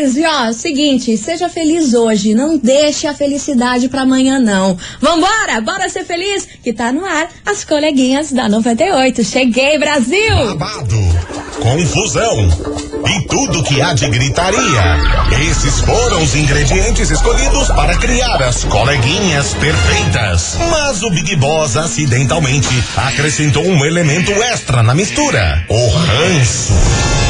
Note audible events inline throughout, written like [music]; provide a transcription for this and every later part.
E ó, seguinte, seja feliz hoje, não deixe a felicidade pra amanhã não. Vambora, bora ser feliz, que tá no ar as coleguinhas da 98. Cheguei, Brasil! Babado, confusão e tudo que há de gritaria. Esses foram os ingredientes escolhidos para criar as coleguinhas perfeitas. Mas o Big Boss acidentalmente acrescentou um elemento extra na mistura: o ranço.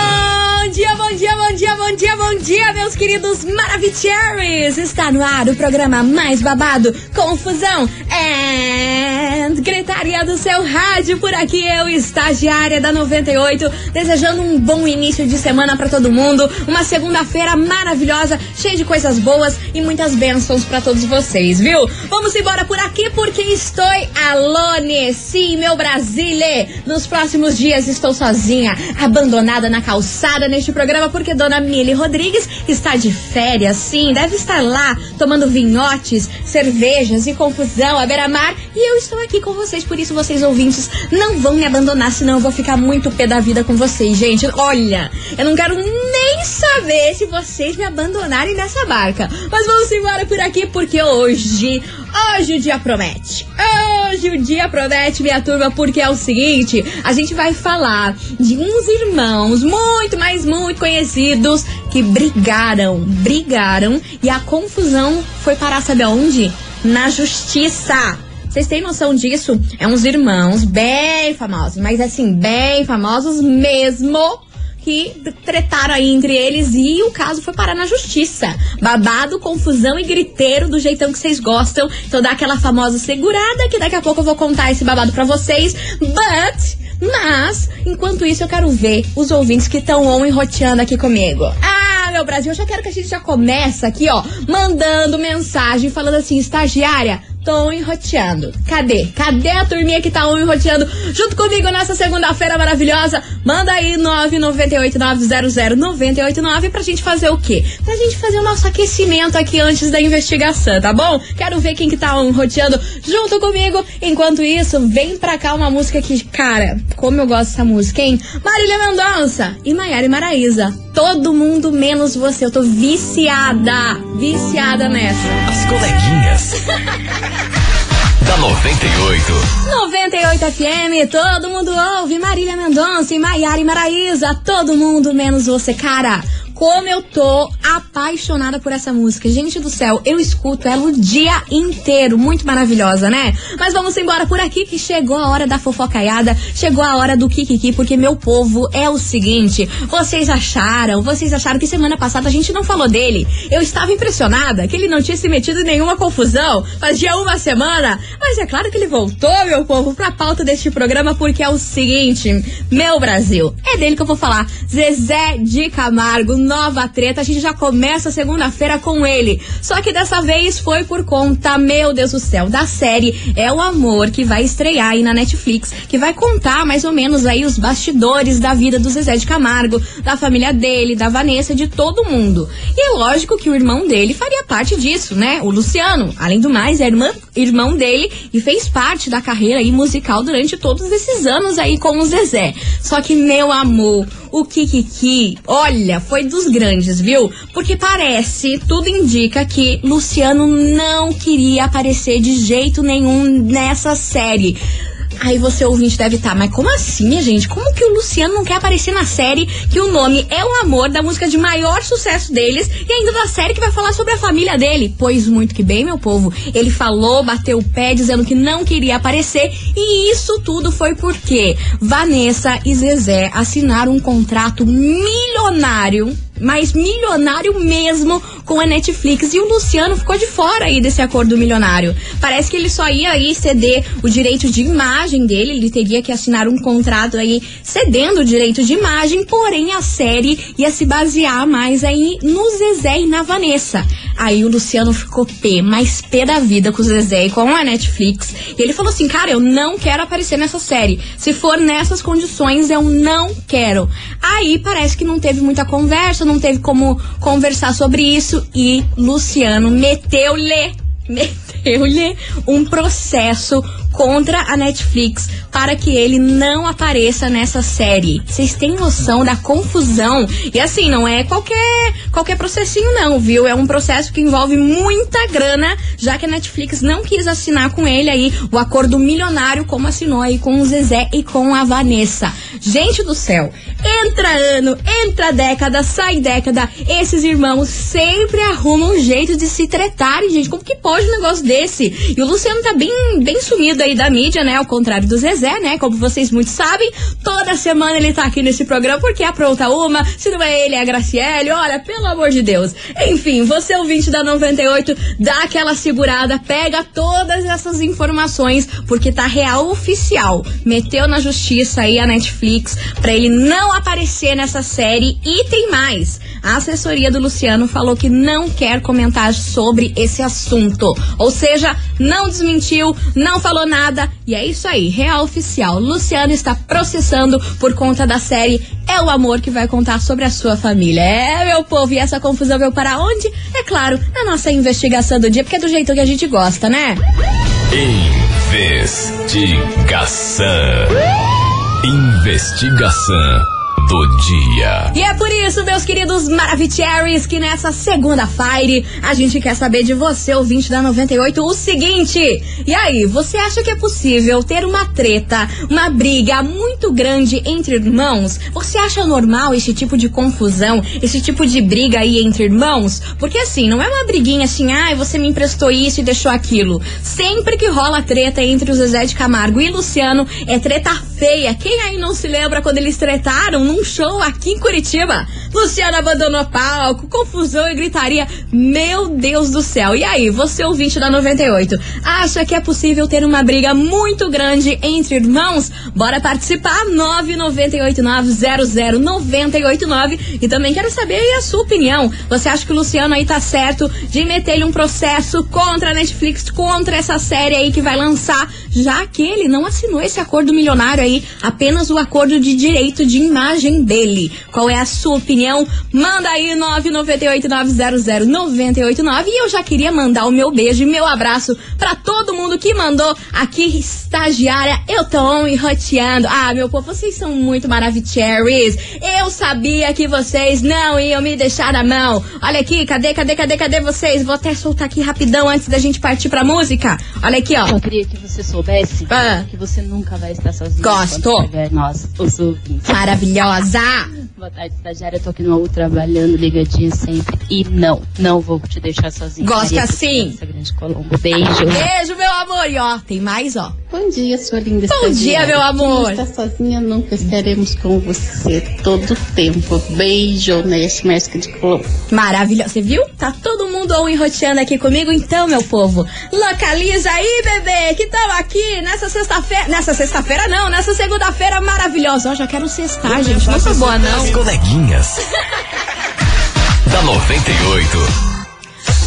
dia, bom dia, bom dia, bom dia, bom dia, meus queridos Maravicheries! Está no ar o programa mais babado, confusão and gritaria do seu rádio. Por aqui eu, estagiária da 98, desejando um bom início de semana para todo mundo, uma segunda-feira maravilhosa, cheia de coisas boas e muitas bênçãos para todos vocês, viu? Vamos embora por aqui porque estou alone, sim, meu Brasile. Nos próximos dias estou sozinha, abandonada na calçada neste programa porque Dona Mili Rodrigues está de férias, sim, deve estar lá tomando vinhotes, cervejas e confusão à beira-mar e eu estou aqui com vocês, por isso vocês ouvintes não vão me abandonar, senão eu vou ficar muito pé da vida com vocês, gente. Olha, eu não quero nem saber se vocês me abandonarem nessa barca. Mas vamos embora por aqui porque hoje, hoje o dia promete. O dia promete, minha turma, porque é o seguinte, a gente vai falar de uns irmãos muito, mas muito conhecidos que brigaram, brigaram e a confusão foi parar, sabe aonde? Na justiça. Vocês têm noção disso? É uns irmãos bem famosos, mas assim, bem famosos mesmo que tretaram aí entre eles e o caso foi parar na justiça. Babado, confusão e griteiro do jeitão que vocês gostam. Então dá aquela famosa segurada que daqui a pouco eu vou contar esse babado pra vocês. But mas, enquanto isso, eu quero ver os ouvintes que estão on e roteando aqui comigo. Ah, meu Brasil, eu já quero que a gente já comece aqui, ó, mandando mensagem falando assim, estagiária, tô enroteando. Cadê? Cadê a turminha que tá enroteando junto comigo nessa segunda-feira maravilhosa? Manda aí 998-900-989 pra gente fazer o quê? Pra gente fazer o nosso aquecimento aqui antes da investigação, tá bom? Quero ver quem que tá enroteando junto comigo. Enquanto isso, vem pra cá uma música que, cara, como eu gosto dessa música, hein? Marília Mendonça e Maiara e. Todo mundo menos você. Eu tô viciada, viciada nessa. As coleguinhas. [laughs] da 98. 98 FM, todo mundo ouve Marília Mendonça e Maiara e Maraísa. Todo mundo menos você, cara. Como eu tô apaixonada por essa música. Gente do céu, eu escuto ela o dia inteiro. Muito maravilhosa, né? Mas vamos embora por aqui que chegou a hora da fofocaiada, chegou a hora do Kikiki, porque meu povo é o seguinte: vocês acharam, vocês acharam que semana passada a gente não falou dele. Eu estava impressionada que ele não tinha se metido em nenhuma confusão. Fazia uma semana. Mas é claro que ele voltou, meu povo, pra pauta deste programa, porque é o seguinte: meu Brasil, é dele que eu vou falar. Zezé de Camargo nova treta. A gente já começa segunda-feira com ele. Só que dessa vez foi por conta, meu Deus do céu, da série É o Amor, que vai estrear aí na Netflix, que vai contar mais ou menos aí os bastidores da vida do Zezé de Camargo, da família dele, da Vanessa, de todo mundo. E é lógico que o irmão dele faria parte disso, né? O Luciano, além do mais, é irmã, irmão dele e fez parte da carreira aí musical durante todos esses anos aí com o Zezé. Só que, meu amor, o Kikiki, olha, foi dos grandes, viu? Porque parece, tudo indica que Luciano não queria aparecer de jeito nenhum nessa série. Aí você ouvinte deve estar, tá, mas como assim, minha gente? Como que o Luciano não quer aparecer na série que o nome é o amor da música de maior sucesso deles e ainda da série que vai falar sobre a família dele? Pois muito que bem, meu povo. Ele falou, bateu o pé dizendo que não queria aparecer e isso tudo foi porque Vanessa e Zezé assinaram um contrato milionário mas milionário mesmo com a Netflix. E o Luciano ficou de fora aí desse acordo milionário. Parece que ele só ia aí ceder o direito de imagem dele, ele teria que assinar um contrato aí cedendo o direito de imagem, porém a série ia se basear mais aí no Zezé e na Vanessa. Aí o Luciano ficou pé, mais pé da vida com o Zezé e com a Netflix. E ele falou assim: cara, eu não quero aparecer nessa série. Se for nessas condições, eu não quero. Aí parece que não teve muita conversa, não teve como conversar sobre isso e Luciano meteu-lhe meteu-lhe um processo contra a Netflix para que ele não apareça nessa série. Vocês têm noção da confusão? E assim, não é qualquer qualquer processinho não, viu? É um processo que envolve muita grana, já que a Netflix não quis assinar com ele aí o acordo milionário como assinou aí com o Zezé e com a Vanessa. Gente do céu, entra ano, entra década, sai década, esses irmãos sempre arrumam um jeito de se tretarem, gente. Como que pode um negócio desse? E o Luciano tá bem, bem sumido aí da mídia, né? Ao contrário do Zezé, né? Como vocês muito sabem, toda semana ele tá aqui nesse programa porque apronta uma. Se não é ele, é a Graciele. Olha, pelo amor de Deus. Enfim, você ouvinte da 98, dá aquela segurada, pega todas essas informações, porque tá real oficial. Meteu na justiça aí a Netflix pra ele não aparecer nessa série. E tem mais. A assessoria do Luciano falou que não quer comentar sobre esse assunto. Ou seja, não desmentiu, não falou nada. E é isso aí, real oficial. Luciano está processando por conta da série É o Amor que vai contar sobre a sua família. É, meu povo, e essa confusão veio para onde? É claro, na nossa investigação do dia, porque é do jeito que a gente gosta, né? Investigação. Investigação do dia. E é por isso, meus queridos Maravicheries, que nessa segunda-feira a gente quer saber de você, ouvinte da 98, o seguinte. E aí, você acha que é possível ter uma treta, uma briga muito grande entre irmãos? Você acha normal esse tipo de confusão, esse tipo de briga aí entre irmãos? Porque assim, não é uma briguinha assim, ah, você me emprestou isso e deixou aquilo. Sempre que rola treta entre o Zezé de Camargo e Luciano, é treta feia. Quem aí não se lembra quando eles tretaram num show aqui em Curitiba. Luciana abandonou palco, confusão e gritaria. Meu Deus do céu. E aí, você ouvinte da 98, acha que é possível ter uma briga muito grande entre irmãos? Bora participar! 998900989 e também quero saber a sua opinião. Você acha que o Luciano aí tá certo de meter um processo contra a Netflix, contra essa série aí que vai lançar, já que ele não assinou esse acordo milionário aí, apenas o acordo de direito de imagem dele. Qual é a sua opinião? Manda aí 998900989 e eu já queria mandar o meu beijo e meu abraço para todo mundo que mandou aqui estagiária. Eu tô on e roteando. Ah, meu povo, vocês são muito maravilhosos. Eu sabia que vocês não iam me deixar na mão. Olha aqui, cadê, cadê, cadê, cadê vocês? Vou até soltar aqui rapidão antes da gente partir pra música. Olha aqui, ó. Eu queria que você soubesse Ah. que você nunca vai estar sozinho. Gosto. nós, os ouvintes. Maravilhosa. Boa tarde, estagiária. Eu tô aqui no U trabalhando, ligadinha sempre. E não, não vou te deixar sozinha. Gosta Maria assim? Essa grande Colombo. Beijo. Beijo, meu amor. E ó, tem mais, ó. Bom dia, sua linda Bom dia, estagiária. meu amor. Não está sozinha nunca, estaremos com você todo o tempo. Beijo, Neste Mestre de Colombo. Maravilhosa. Você viu? Tá todo mundo on enroteando aqui comigo. Então, meu povo, localiza aí, bebê, que estão aqui nessa sexta-feira. Nessa sexta-feira, não, nessa segunda-feira maravilhosa. Ó, já quero sextar, gente. Não tá boa, não. As coleguinhas. [laughs] da 98.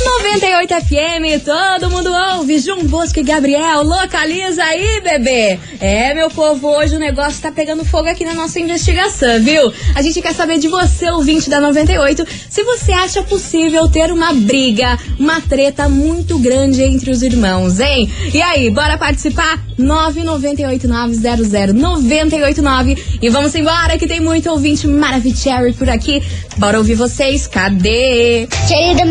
98 FM, todo mundo ouve. João Bosco e Gabriel, localiza aí, bebê. É, meu povo, hoje o negócio tá pegando fogo aqui na nossa investigação, viu? A gente quer saber de você, ouvinte da 98, se você acha possível ter uma briga, uma treta muito grande entre os irmãos, hein? E aí, bora participar? 998900989 e vamos embora que tem muito ouvinte maravilhoso por aqui. Bora ouvir vocês, cadê? Querida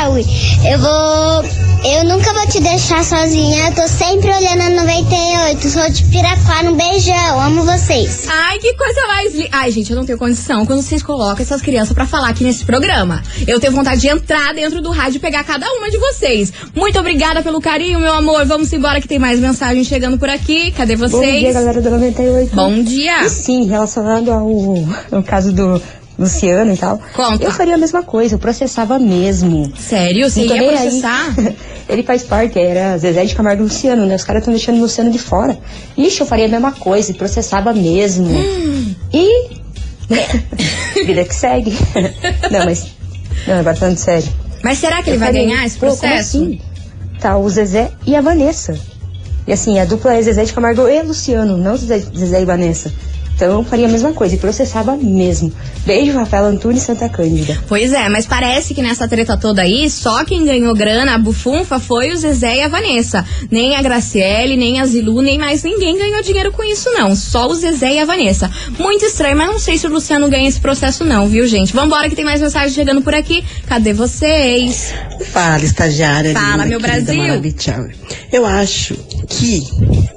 Maravichaui, eu vou. Eu nunca vou te deixar sozinha. Eu tô sempre olhando a 98. Sou de Piraquara. Um beijão. Amo vocês. Ai, que coisa mais li... Ai, gente, eu não tenho condição quando vocês colocam essas crianças pra falar aqui nesse programa. Eu tenho vontade de entrar dentro do rádio e pegar cada uma de vocês. Muito obrigada pelo carinho, meu amor. Vamos embora que tem mais mensagem chegando por aqui. Cadê vocês? Bom dia, galera do 98. Bom dia. E sim, relacionado ao, ao caso do Luciano e tal. Conta. Eu faria a mesma coisa, eu processava mesmo. Sério? Você tô ia nem aí. processar? [laughs] Ele faz parte, era Zezé de Camargo e Luciano, né? Os caras estão deixando o Luciano de fora. Ixi, eu faria a mesma coisa, e processava mesmo. Hum. [gasps] E. Vida que segue. [laughs] Não, mas. Não, agora falando sério. Mas será que ele Eu vai faria ganhar esse Pô, processo? assim? Tá o Zezé e a Vanessa. E assim, a dupla é Zezé de Camargo e Luciano, não Zezé, Zezé e Vanessa. Então eu faria a mesma coisa e processava mesmo. Beijo, Rafael Antunes Santa Cândida. Pois é, mas parece que nessa treta toda aí, só quem ganhou grana, a bufunfa, foi o Zezé e a Vanessa. Nem a Graciele, nem a Zilu, nem mais ninguém ganhou dinheiro com isso, não. Só o Zezé e a Vanessa. Muito estranho, mas não sei se o Luciano ganha esse processo, não, viu, gente? Vambora que tem mais mensagem chegando por aqui. Cadê vocês? Fala, estagiária. Fala, linda, meu Brasil. Eu acho que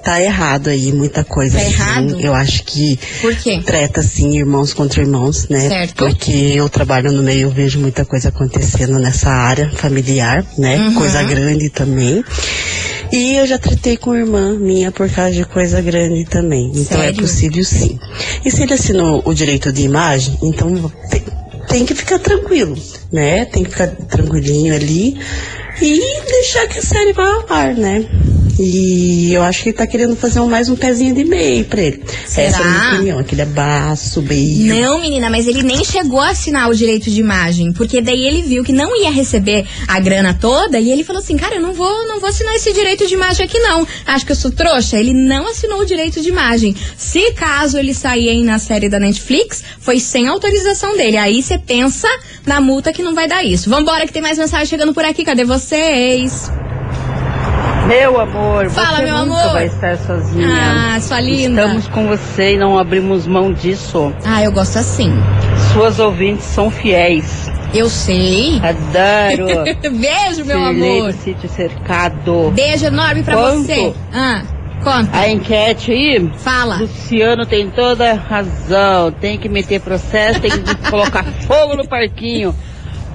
tá errado aí muita coisa. Tá assim. errado? Eu acho que Por quê? treta assim, irmãos contra irmãos, né? Certo. Porque eu trabalho no meio, eu vejo muita coisa acontecendo nessa área familiar, né? Uhum. Coisa grande também. E eu já tretei com irmã minha por causa de coisa grande também. Então Sério? é possível sim. E se ele assinou o direito de imagem, então tem, tem que ficar tranquilo, né? Tem que ficar tranquilinho ali e deixar que a série vá ao ar, né? E eu acho que ele tá querendo fazer um- mais um pezinho de meio pra ele. Será? Essa é a minha opinião. Aquele abraço, beijo. Não, menina, mas ele nem chegou a assinar o direito de imagem, porque daí ele viu que não ia receber a grana toda e ele falou assim: "Cara, eu não vou, não vou assinar esse direito de imagem aqui não. Acho que eu sou trouxa". Ele não assinou o direito de imagem. Se caso ele sair aí na série da Netflix, foi sem autorização dele. Aí você pensa na multa que não vai dar isso. Vambora que tem mais mensagem chegando por aqui. Cadê vocês? Meu amor, Fala, você meu nunca amor. vai estar sozinha. Ah, sua linda. Estamos com você e não abrimos mão disso. Ah, eu gosto assim. Suas ouvintes são fiéis. Eu sei. Adoro. [laughs] Beijo, meu Sirlei amor. sítio cercado. Beijo enorme pra Quanto? você. Ah, conta. A enquete aí, Fala. Luciano tem toda a razão. Tem que meter processo, tem que [laughs] colocar fogo no parquinho.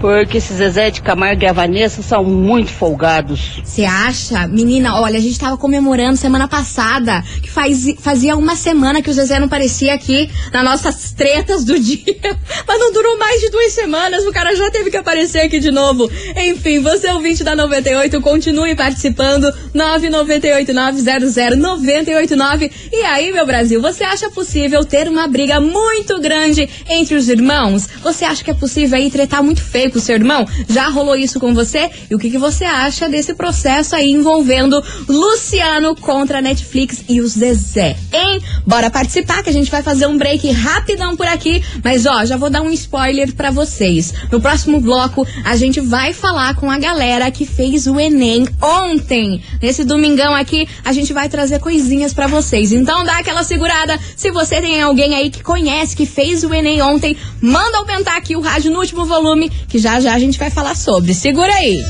Porque esses Zezé de Camargo e a Vanessa são muito folgados. Você acha? Menina, olha, a gente tava comemorando semana passada, que faz, fazia uma semana que o Zezé não aparecia aqui nas nossas tretas do [laughs] dia. Mas não durou mais de duas semanas, o cara já teve que aparecer aqui de novo. Enfim, você ouvinte da 98, continue participando. 998-900-989. E aí, meu Brasil, você acha possível ter uma briga muito grande entre os irmãos? Você acha que é possível aí tretar muito feio com o seu irmão? Já rolou isso com você? E o que, que você acha desse processo aí envolvendo Luciano contra a Netflix e os Zezé? Hein? Bora participar que a gente vai fazer um break rapidão por aqui. Mas ó, já vou dar um spoiler pra vocês. No próximo bloco, a gente vai falar com a galera que fez o Enem ontem. Nesse domingão aqui, a gente vai trazer coisinhas pra vocês. Então dá aquela segurada. Se você tem alguém aí que conhece, que fez o Enem ontem, manda aumentar aqui o rádio no último volume, que já já a gente vai falar sobre. Segura aí.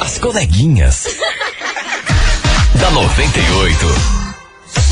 As coleguinhas. [laughs] da 98.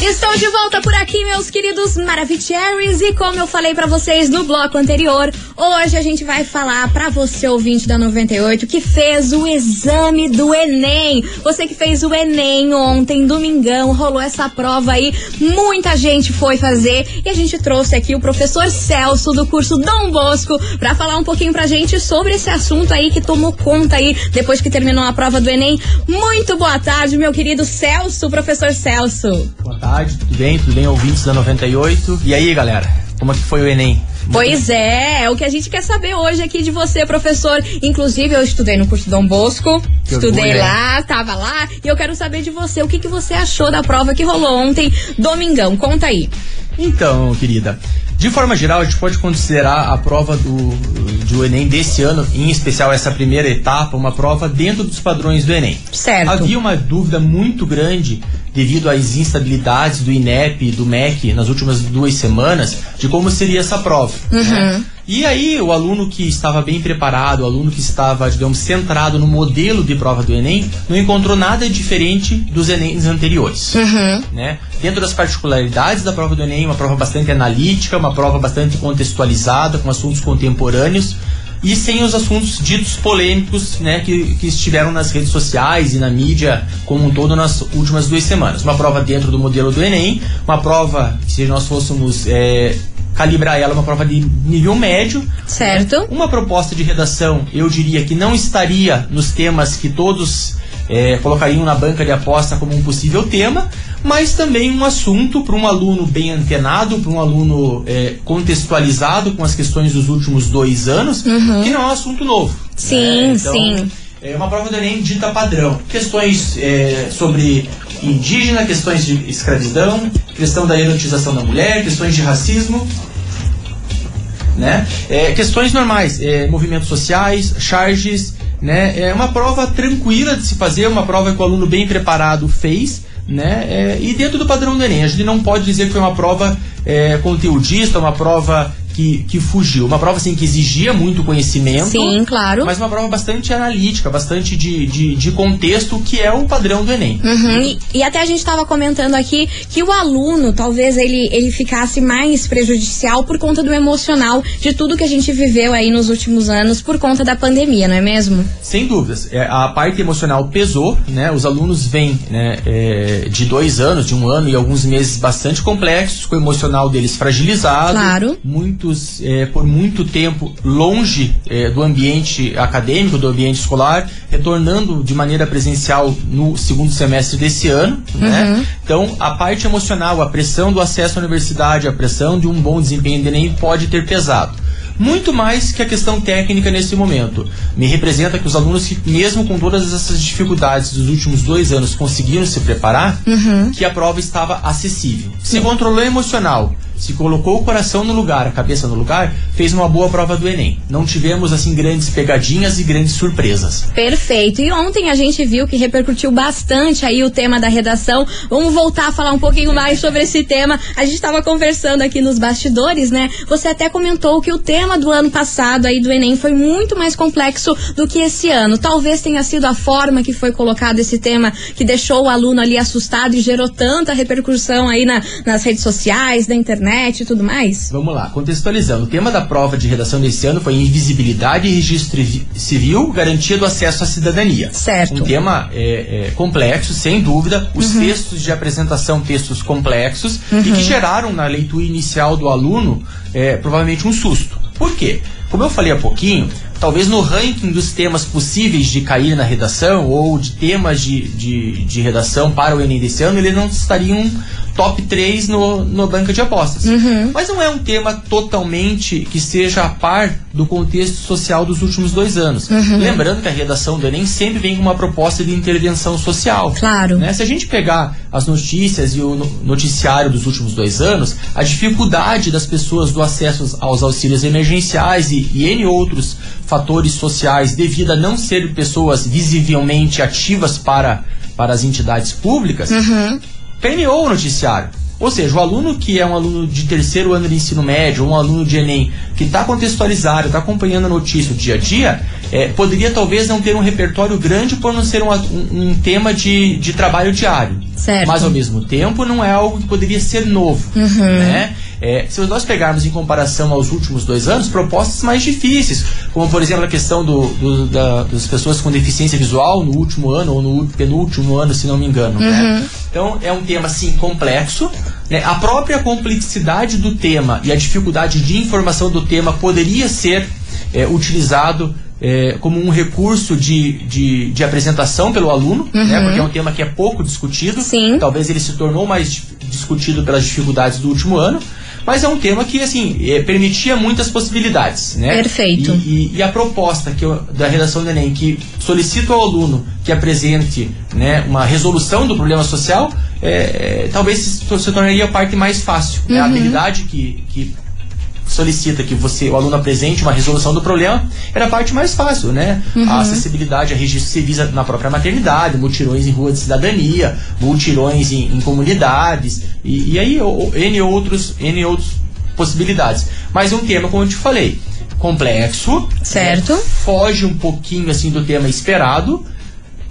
Estou de volta por aqui, meus queridos Maravicheries. E como eu falei pra vocês no bloco anterior, hoje a gente vai falar pra você, ouvinte da 98, que fez o exame do Enem. Você que fez o Enem ontem, domingão, rolou essa prova aí. Muita gente foi fazer e a gente trouxe aqui o professor Celso do curso Dom Bosco pra falar um pouquinho pra gente sobre esse assunto aí que tomou conta aí depois que terminou a prova do Enem. Muito boa tarde, meu querido Celso, professor Celso. Boa tarde, tudo bem? Tudo bem, ouvintes da 98? E aí, galera? Como é que foi o Enem? Pois é, é o que a gente quer saber hoje aqui de você, professor. Inclusive, eu estudei no curso Dom Bosco, Que estudei orgulho, lá, tava lá, e eu quero saber de você, o que, que você achou da prova que rolou ontem, domingão, conta aí. Então, querida, de forma geral, a gente pode considerar a prova do, do Enem desse ano, em especial essa primeira etapa, uma prova dentro dos padrões do Enem. Certo. Havia uma dúvida muito grande devido às instabilidades do INEP e do MEC nas últimas duas semanas de como seria essa prova. né? E aí, o aluno que estava bem preparado, o aluno que estava, digamos, centrado no modelo de prova do Enem, não encontrou nada diferente dos Enems anteriores. Né? Dentro das particularidades da prova do Enem, uma prova bastante analítica, uma prova bastante contextualizada, com assuntos contemporâneos e sem os assuntos ditos polêmicos né, que, que estiveram nas redes sociais e na mídia como um todo nas últimas duas semanas. Uma prova dentro do modelo do Enem, uma prova, se nós fôssemos é, calibrar ela, uma prova de nível médio. Certo. Uma proposta de redação, eu diria que não estaria nos temas que todos é, colocariam na banca de aposta como um possível tema, mas também um assunto para um aluno bem antenado, para um aluno é, contextualizado com as questões dos últimos dois anos, que não é um assunto novo. Sim, né? Então, sim. é uma prova do Enem dita padrão. Questões é, sobre indígena, questões de escravidão, questão da erotização da mulher, questões de racismo, né? É, questões normais, é, movimentos sociais, charges, né? É uma prova tranquila de se fazer, uma prova que o aluno bem preparado fez, né? É, e dentro do padrão do Enem, a gente não pode dizer que foi uma prova é, conteudista, uma prova que, que fugiu. Uma prova assim que exigia muito conhecimento. Sim, claro. Mas uma prova bastante analítica, bastante de, de, de contexto, que é o padrão do Enem. Uhum, e, e até a gente estava comentando aqui que o aluno, talvez ele, ele ficasse mais prejudicial por conta do emocional de tudo que a gente viveu aí nos últimos anos por conta da pandemia, não é mesmo? Sem dúvidas. É, a parte emocional pesou, né? Os alunos vêm né, é, de dois anos, de um ano e alguns meses bastante complexos, com o emocional deles fragilizado. Claro. Muitos, é, por muito tempo, longe é, do ambiente acadêmico, do ambiente escolar, retornando de maneira presencial no segundo semestre desse ano. Né? Então, a parte emocional, a pressão do acesso à universidade, a pressão de um bom desempenho do Enem pode ter pesado muito mais que a questão técnica nesse momento. Me representa que os alunos que, mesmo com todas essas dificuldades dos últimos dois anos, conseguiram se preparar, que a prova estava acessível. Se controlou emocional, se colocou o coração no lugar, a cabeça no lugar, fez uma boa prova do Enem. Não tivemos, assim, grandes pegadinhas e grandes surpresas. Perfeito. E ontem a gente viu que repercutiu bastante aí o tema da redação. Vamos voltar a falar um pouquinho mais sobre esse tema. A gente estava conversando aqui nos bastidores, né? Você até comentou que o tema do ano passado aí do Enem foi muito mais complexo do que esse ano. Talvez tenha sido a forma que foi colocado esse tema que deixou o aluno ali assustado e gerou tanta repercussão aí na- nas redes sociais, na internet e tudo mais. Vamos lá, contextualizando. O tema da prova de redação desse ano foi invisibilidade e registro vi- civil, garantia do acesso à cidadania. Certo. Um tema é, é, complexo, sem dúvida. Os textos de apresentação, textos complexos, e que geraram na leitura inicial do aluno é, provavelmente um susto. Por quê? Como eu falei há pouquinho, talvez no ranking dos temas possíveis de cair na redação ou de temas de, de, de redação para o Enem desse ano, eles não estariam top 3 no, no banca de apostas. Mas não é um tema totalmente que seja a par do contexto social dos últimos dois anos. Lembrando que a redação do Enem sempre vem com uma proposta de intervenção social. Claro. Né? Se a gente pegar as notícias e o no- noticiário dos últimos dois anos, a dificuldade das pessoas do acesso aos auxílios emergenciais e, e N outros fatores sociais devido a não ser pessoas visivelmente ativas para, para as entidades públicas, permeou o noticiário. Ou seja, o aluno que é um aluno de terceiro ano de ensino médio, ou um aluno de Enem, que está contextualizado, está acompanhando a notícia o dia a dia, é, poderia talvez não ter um repertório grande por não ser um, um- um tema de, de trabalho diário. Certo. Mas ao mesmo tempo não é algo que poderia ser novo. Né? É, se nós pegarmos em comparação aos últimos dois anos, propostas mais difíceis, como por exemplo a questão do, do- da- das pessoas com deficiência visual no último ano ou no penúltimo ano, se não me engano. né? Então é um tema sim complexo. né? A própria complexidade do tema e a dificuldade de informação do tema poderia ser é, utilizado é, como um recurso de, de, de apresentação pelo aluno, né? porque é um tema que é pouco discutido. Sim. Talvez ele se tornou mais discutido pelas dificuldades do último ano. Mas é um tema que, assim, é, permitia muitas possibilidades, né? Perfeito. E, e- e a proposta que eu- da redação do Enem, que solicita ao aluno que apresente né, uma resolução do problema social, é, é, talvez se, se tornaria a parte mais fácil. né? A habilidade que, que solicita que você, o aluno apresente uma resolução do problema, era a parte mais fácil, né? A acessibilidade a registros civis na própria maternidade, mutirões em rua de cidadania, mutirões em, em comunidades, e, e aí o, o- N outros, N outros possibilidades. Mas um tema, como eu te falei, complexo, Certo. né? foge um pouquinho assim do tema esperado,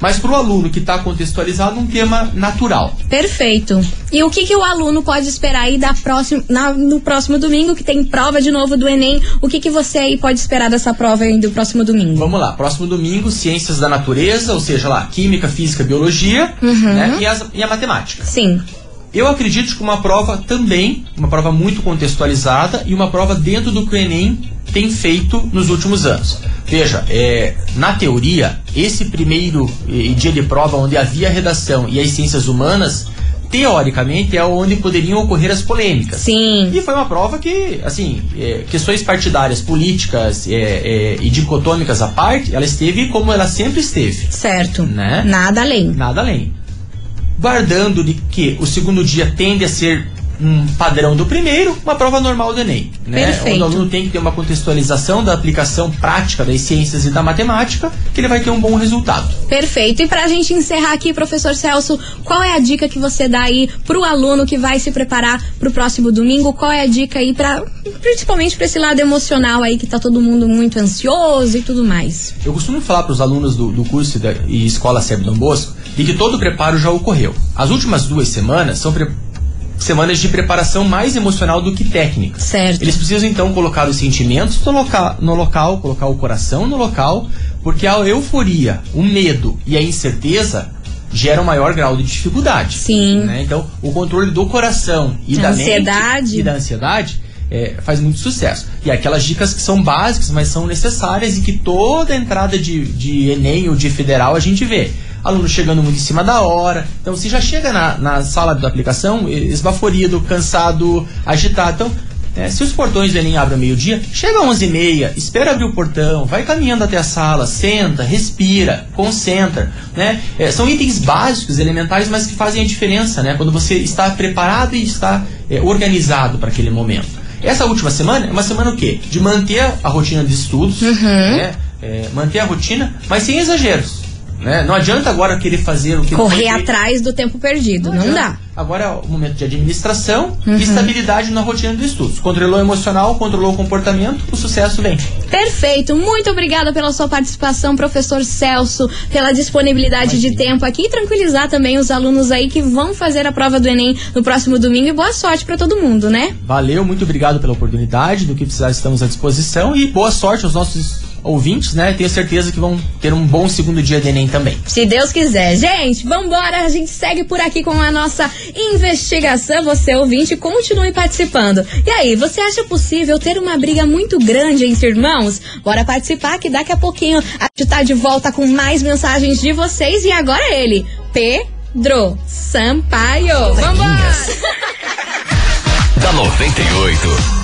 mas para o aluno que está contextualizado, um tema natural. Perfeito. E o que, que o aluno pode esperar aí da próxima, na- no próximo domingo, que tem prova de novo do Enem? O que, que você aí pode esperar dessa prova aí do próximo domingo? Vamos lá, próximo domingo, ciências da natureza, ou seja, lá, química, física, biologia né, e, as- e a matemática. Sim. Eu acredito que uma prova também, uma prova muito contextualizada e uma prova dentro do que o Enem tem feito nos últimos anos. Veja, é, na teoria, esse primeiro eh, dia de prova onde havia a redação e as ciências humanas teoricamente, é onde poderiam ocorrer as polêmicas. Sim. E foi uma prova que, assim, é, questões partidárias, políticas é, é, e dicotômicas à parte, ela esteve como ela sempre esteve. Certo. Né? Nada além. Nada além. Guardando de que o segundo dia tende a ser um padrão do primeiro, uma prova normal do Enem. Né? Perfeito. O aluno tem que ter uma contextualização da aplicação prática das ciências e da matemática, que ele vai ter um bom resultado. Perfeito. E pra gente encerrar aqui, professor Celso, qual é a dica que você dá aí pro aluno que vai se preparar pro próximo domingo? Qual é a dica aí para principalmente pra esse lado emocional aí que tá todo mundo muito ansioso e tudo mais? Eu costumo falar para os alunos do, do curso da, e escola Sérgio Dom Bosco de que todo o preparo já ocorreu. As últimas duas semanas são pre- semanas de preparação mais emocional do que técnica. Certo. Eles precisam então colocar os sentimentos no, loca no local, colocar o coração no local, porque a euforia, o medo e a incerteza geram um maior grau de dificuldade. Sim. né? Então, o controle do coração e A da ansiedade. e da ansiedade é, faz muito sucesso. E aquelas dicas que são básicas, mas são necessárias e que toda entrada de, de Enem ou de federal a gente vê. Aluno chegando muito em cima da hora. Então, se já chega na, na sala da aplicação esbaforido, cansado, agitado. Então, é, se os portões do Enem abrem ao meio-dia, chega às 11h30, espera abrir o portão, vai caminhando até a sala, senta, respira, concentra. Né? É, são itens básicos, elementares, mas que fazem a diferença né? quando você está preparado e está é, organizado para aquele momento. Essa última semana é uma semana o quê? De manter a rotina de estudos, né? É, manter a rotina, mas sem exageros. Né? Não adianta agora querer fazer o que Correr atrás do tempo perdido, não, adianta. dá. Agora é o momento de administração Uhum. e estabilidade na rotina dos estudos. Controlou o emocional, controlou o comportamento, o sucesso vem. Perfeito. Muito obrigada pela sua participação, professor Celso, pela disponibilidade de tempo aqui e tranquilizar também os alunos aí que vão fazer a prova do Enem no próximo domingo. E boa sorte pra todo mundo, né? Valeu, muito obrigado pela oportunidade. Do que precisar, estamos à disposição. E boa sorte aos nossos ouvintes, né? Tenho certeza que vão ter um bom segundo dia de Enem também. Se Deus quiser. Gente, vambora. A gente segue por aqui com a nossa investigação. Você, ouvinte, continue participando. E aí, você acha possível ter uma briga muito grande entre irmãos? Bora participar que daqui a pouquinho a gente tá de volta com mais mensagens de vocês. E agora ele, Pedro Sampaio. Vambora! [laughs] Da 98.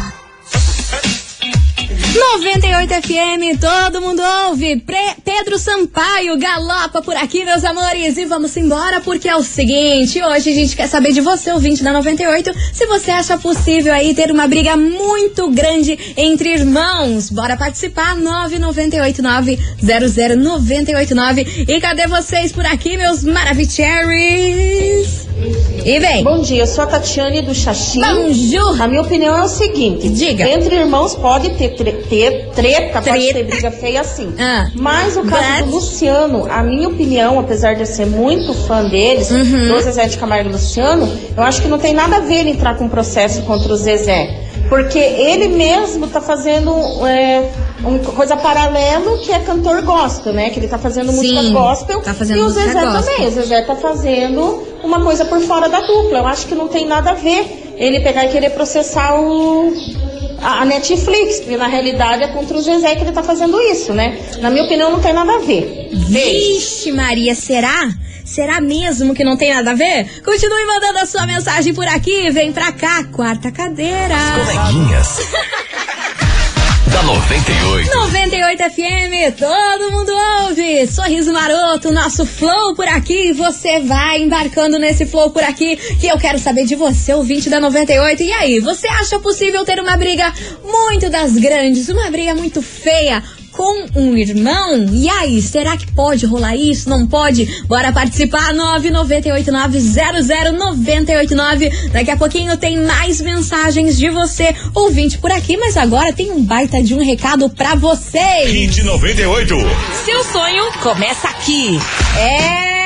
98 FM, todo mundo ouve. Pre- Pedro Sampaio galopa por aqui, meus amores. E vamos embora, porque é o seguinte: hoje a gente quer saber de você, ouvinte da 98, se você acha possível aí ter uma briga muito grande entre irmãos. Bora participar, 998900989. E cadê vocês por aqui, meus maravicheries? E bem. Bom dia, eu sou a Tatiane do Xaxim. Bonjour. A minha opinião é o seguinte: Diga. Entre irmãos pode ter, ter treta, pode Treta. ter briga feia assim. Ah. Mas o caso do Luciano, a minha opinião, apesar de eu ser muito fã deles, Uhum. do Zezé de Camargo e Luciano, eu acho que não tem nada a ver ele entrar com um processo contra o Zezé. Porque ele mesmo tá fazendo é, uma coisa paralelo que é cantor gospel, né? Que ele tá fazendo música Sim, gospel. tá fazendo e o Zezé gospel. também. O Zezé tá fazendo uma coisa por fora da dupla. Eu acho que não tem nada a ver ele pegar e querer processar o, a, Netflix, porque na realidade é contra o Zezé que ele tá fazendo isso, né? Na minha opinião, não tem nada a ver. Vixe, Maria, será? Será mesmo que não tem nada a ver? Continue mandando a sua mensagem por aqui. Vem pra cá, quarta cadeira. Coleguinhas. [laughs] da 98. 98 FM, todo mundo ouve. Sorriso maroto, nosso flow por aqui. Você vai embarcando nesse flow por aqui que eu quero saber de você, ouvinte da 98. E aí, você acha possível ter uma briga muito das grandes, uma briga muito feia? Com um irmão? E aí, será que pode rolar isso? Não pode? Bora participar! 998900989. Daqui a pouquinho tem mais mensagens de você, ouvinte por aqui, mas agora tem um baita de um recado pra vocês. Hit 98. Seu sonho começa aqui. É,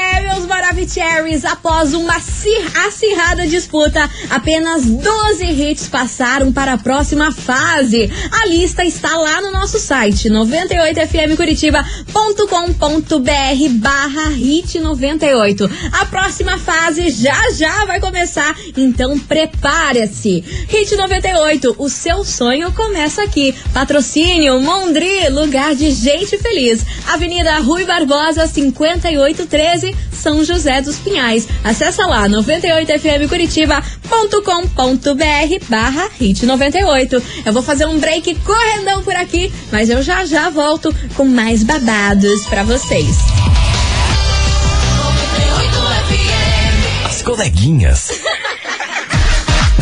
Maravicheries, após uma acir- acirrada disputa, apenas 12 hits passaram para a próxima fase. A lista está lá no nosso site, 98fmcuritiba.com.br barra hit 98. A próxima fase já já vai começar, então prepare-se. Hit 98, o seu sonho começa aqui. Patrocínio Mondri, lugar de gente feliz. Avenida Rui Barbosa, 5813, São José. José dos Pinhais. Acesse lá 98fmcuritiba.com.br barra hit 98. Eu vou fazer um break correndão por aqui, mas eu já já volto com mais babados pra vocês. As coleguinhas. [laughs]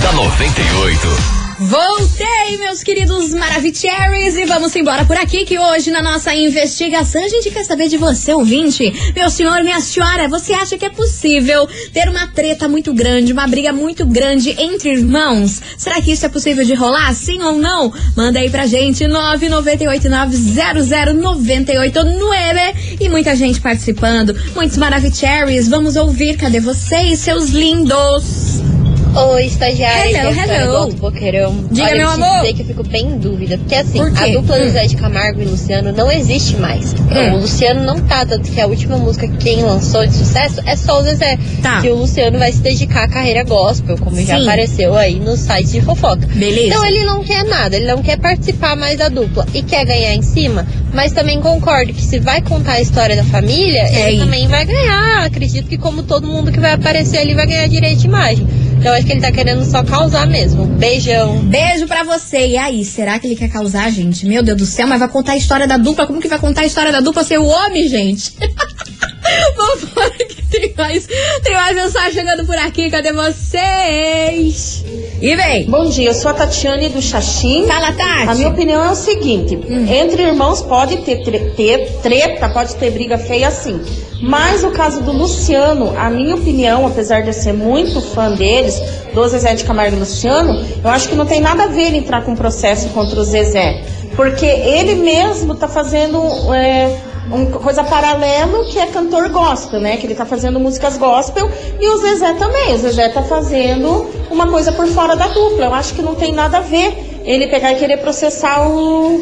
da 98. Voltei, meus queridos Maravicheries, e vamos embora por aqui que hoje na nossa investigação a gente quer saber de você, ouvinte. Meu senhor, minha senhora, você acha que é possível ter uma treta muito grande, uma briga muito grande entre irmãos? Será que isso é possível de rolar, sim ou não? Manda aí pra gente, 998900989 e muita gente participando, muitos Maravicheries. Vamos ouvir, cadê vocês, seus lindos? Oi, estagiária. Hello, é Sônia hello. do Boqueirão. Diga, Olha, meu eu te amor. dizer que eu fico bem em dúvida. Porque assim, Por a dupla Hum. do Zé de Camargo e Luciano não existe mais. Hum. O Luciano não tá, tanto que a última música que quem lançou de sucesso é só o Zezé. Tá. Que o Luciano vai se dedicar à carreira gospel, como já Sim. apareceu aí no site de fofoca. Beleza. Então ele não quer nada, ele não quer participar mais da dupla e quer ganhar em cima, mas também concordo que se vai contar a história da família, É aí. ele também vai ganhar. Acredito que como todo mundo que vai aparecer ali vai ganhar direito de imagem. Então acho que ele tá querendo só causar mesmo. Beijão. Beijo pra você. E aí, será que ele quer causar, gente? Meu Deus do céu, mas vai contar a história da dupla? Como que vai contar a história da dupla ser o homem, gente? [laughs] Vambora que tem mais, tem mais mensagem chegando por aqui. Cadê vocês? E vem. Bom dia, eu sou a Tatiane do Xaxim. Fala, Tati. A minha opinião é o seguinte: entre irmãos pode ter, ter treta, pode ter briga feia assim. Mas o caso do Luciano, a minha opinião, apesar de eu ser muito fã deles, do Zezé de Camargo e Luciano, eu acho que não tem nada a ver ele entrar com processo contra o Zezé. Porque ele mesmo tá fazendo é, uma coisa paralelo que é cantor gospel, né? Que ele tá fazendo músicas gospel e o Zezé também. O Zezé tá fazendo uma coisa por fora da dupla. Eu acho que não tem nada a ver ele pegar e querer processar o,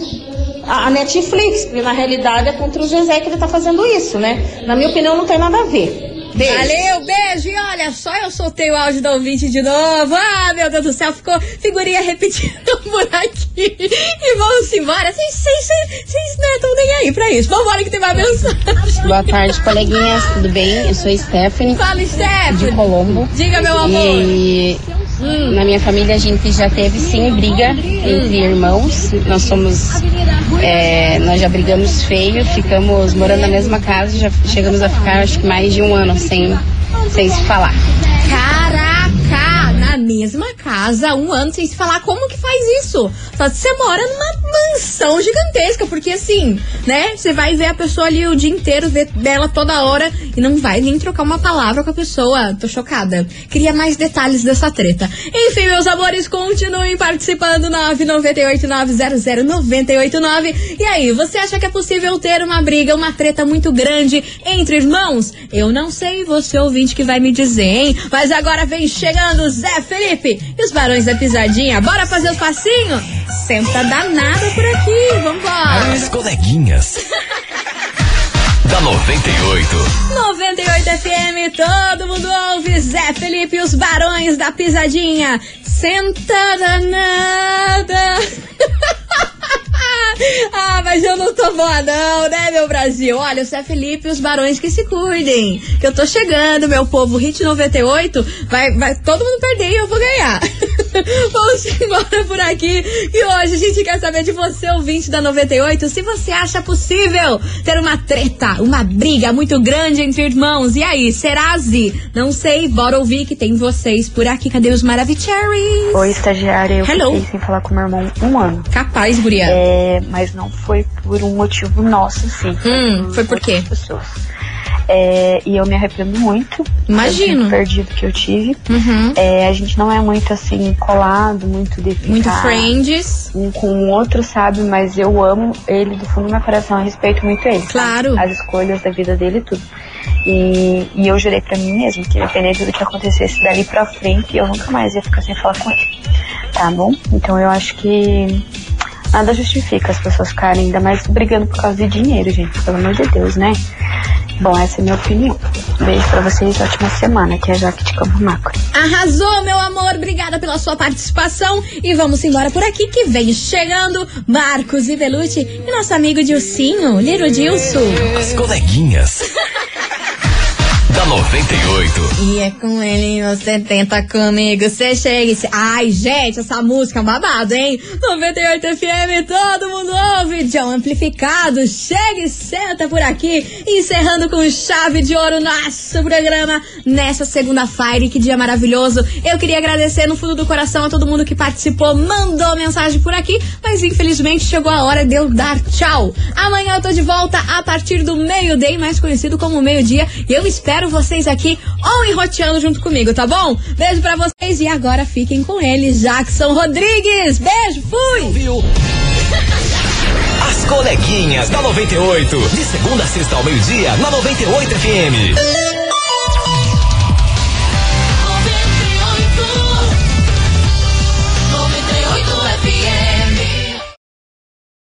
a, Netflix, porque na realidade é contra o Zezé que ele tá fazendo isso, né? Na minha opinião, não tem nada a ver. Beijo. Valeu, beijo. E olha só, eu soltei o áudio do ouvinte de novo. Ah, meu Deus do céu, ficou figurinha repetida [laughs] por aqui. [laughs] E vamos embora. Vocês não estão nem aí pra isso. Vambora que tem mais mensagem. Boa tarde, coleguinhas, tudo bem? Eu sou Stephanie, Fala, Stephanie. de Colombo. Diga, meu amor. E na minha família a gente já teve sim briga entre irmãos. Nós somos. é, nós já brigamos feio, ficamos morando na mesma casa, já chegamos a ficar acho que mais de um ano sem, sem se falar. Mesma casa, um ano sem se falar. Como que faz isso? Só você mora numa mansão gigantesca, porque assim, né? Você vai ver a pessoa ali o dia inteiro, ver dela toda hora e não vai nem trocar uma palavra com a pessoa. Tô chocada. Queria mais detalhes dessa treta. Enfim, meus amores, continuem participando 998-900-989. E aí, você acha que é possível ter uma briga, uma treta muito grande entre irmãos? Eu não sei, você ouvinte que vai me dizer, hein? Mas agora vem chegando Zé Felipe e os Barões da Pisadinha. Bora fazer os passinhos? Senta danada por aqui, vambora! As coleguinhas. da 98. 98 FM, todo mundo ouve Zé Felipe e os Barões da Pisadinha. Senta danada. [laughs] [laughs] ah, mas eu não tô boa não, né, meu Brasil? Olha, o Zé Felipe e os Barões que se cuidem. Que eu tô chegando, meu povo. Hit 98, vai, vai todo mundo perder e eu vou ganhar. [laughs] Vamos embora por aqui. E hoje a gente quer saber de você, ouvinte da 98, se você acha possível ter uma treta, uma briga muito grande entre irmãos. E aí, Serase? Não sei, bora ouvir que tem vocês por aqui. Cadê os Maravicheries? Oi, estagiária. Eu Hello. fiquei sem falar com meu irmão um ano. Capaz, guria. É, mas não foi por um motivo nosso, sim. Hum, foi por quê? pessoas. É, e eu me arrependo muito. Imagino. Do perdido que eu tive. Uhum. É, a gente não é muito assim, colado, muito de ficar Muito friends. um com o outro, sabe? Mas eu amo ele do fundo do meu coração, eu respeito muito ele. sabe? Claro. As escolhas da vida dele e tudo. E, e eu jurei pra mim mesmo que independente do que acontecesse dali pra frente, eu nunca mais ia ficar sem falar com ele. Tá bom? Então eu acho que nada justifica as pessoas ficarem ainda mais brigando por causa de dinheiro, gente. Pelo amor de Deus, né? Bom, essa é a minha opinião. Beijo pra vocês, ótima semana, que é a Jaque de Campo Macro. Arrasou, meu amor. Obrigada pela sua participação. E vamos embora por aqui que vem chegando Marcos e Belucci e nosso amigo Dilcinho, Liro Dilson. As coleguinhas. Da 98. E é com ele, você tenta comigo, você chega e cê... Ai, gente, essa música é babado, hein? 98 FM, todo mundo ouve, John Amplificado, chega e senta por aqui, encerrando com chave de ouro nosso programa nessa segunda-feira, que dia maravilhoso. Eu queria agradecer no fundo do coração a todo mundo que participou, mandou mensagem por aqui, mas infelizmente chegou a hora de eu dar tchau. Amanhã eu tô de volta a partir do meio-dia, mais conhecido como meio-dia, e eu espero vocês aqui ou enroteando junto comigo, tá bom? Beijo pra vocês e agora fiquem com ele, Jackson Rodrigues. Beijo, fui! As coleguinhas da 98. De segunda a sexta ao meio-dia, na 98 FM.